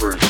stubborn.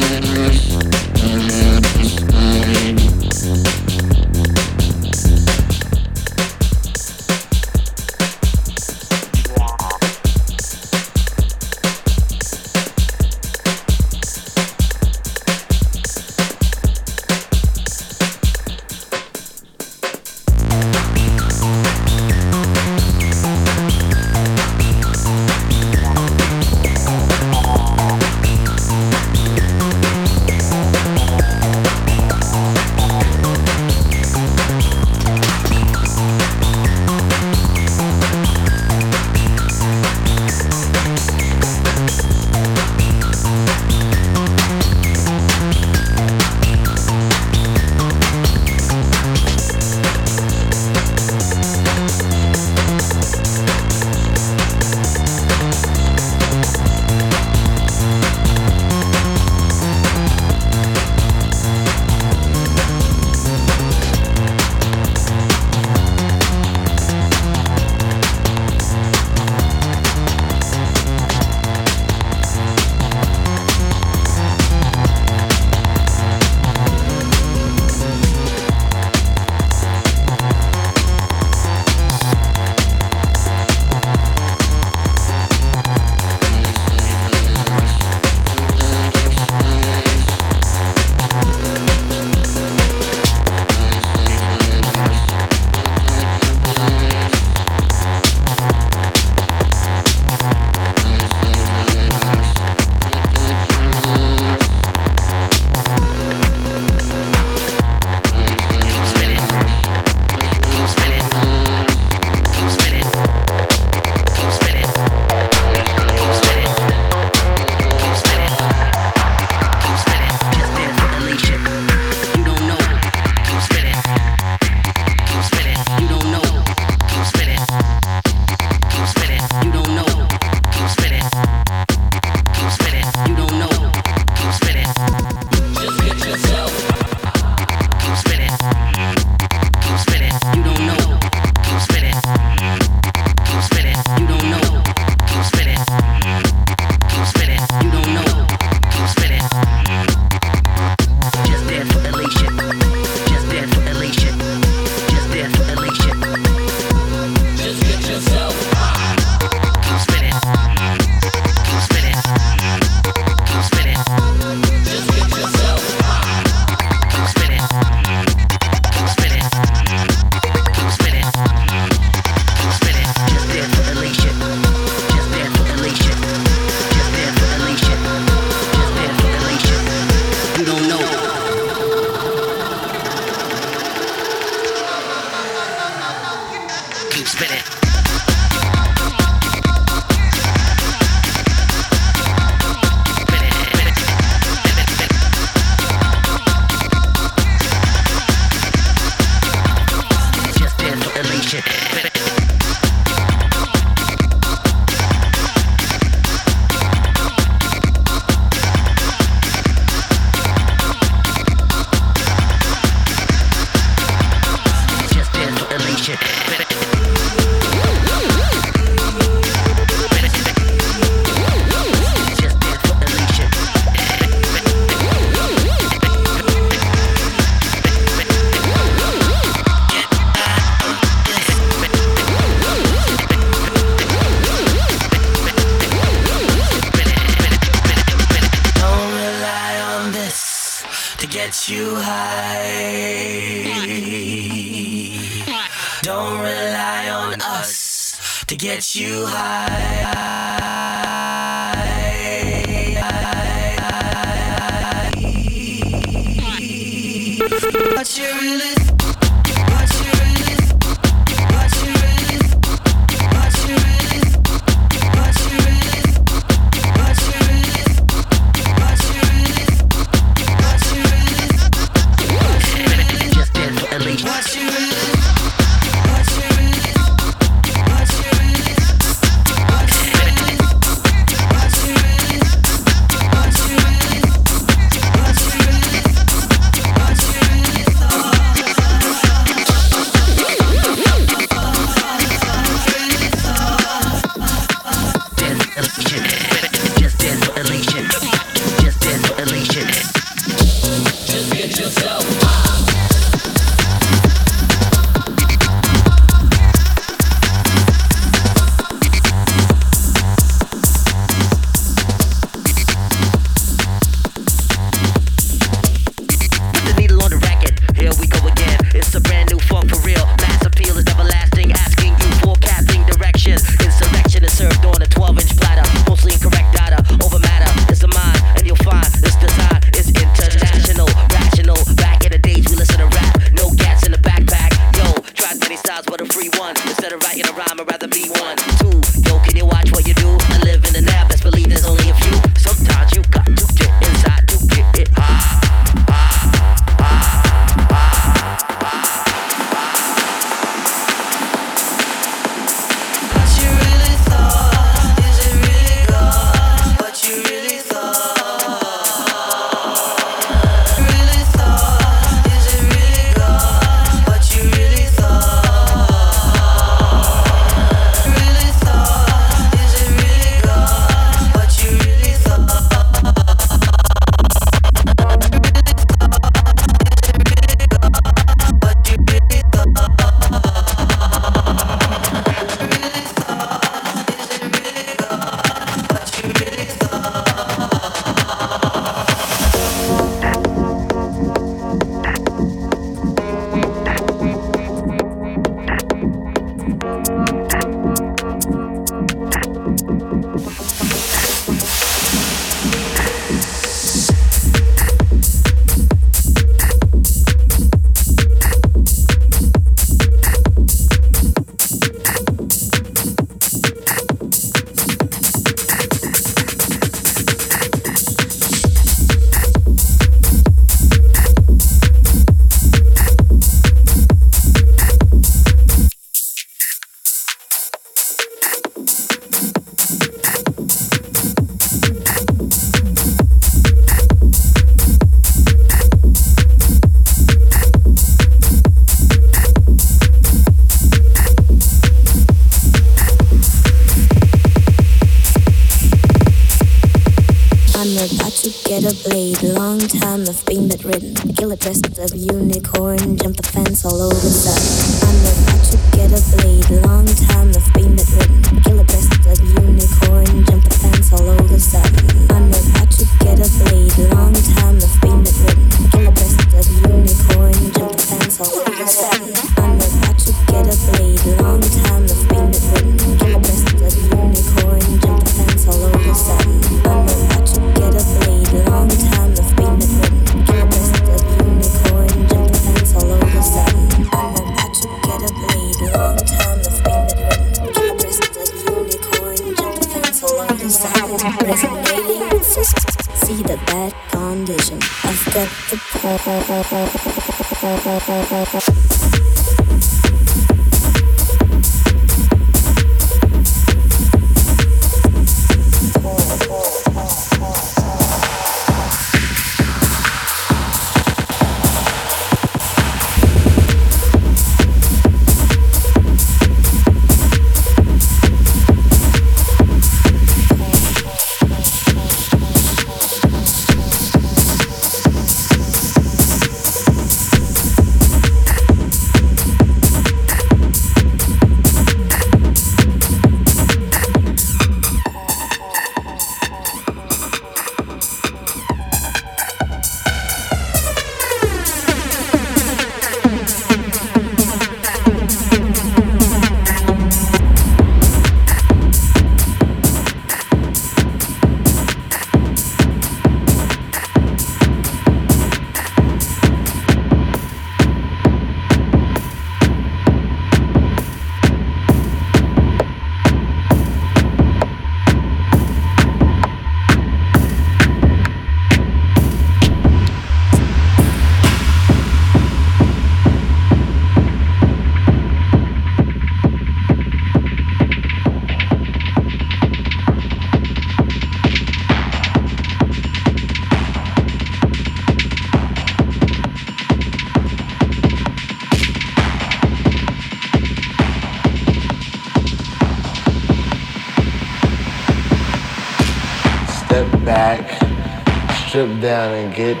Down and get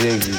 Век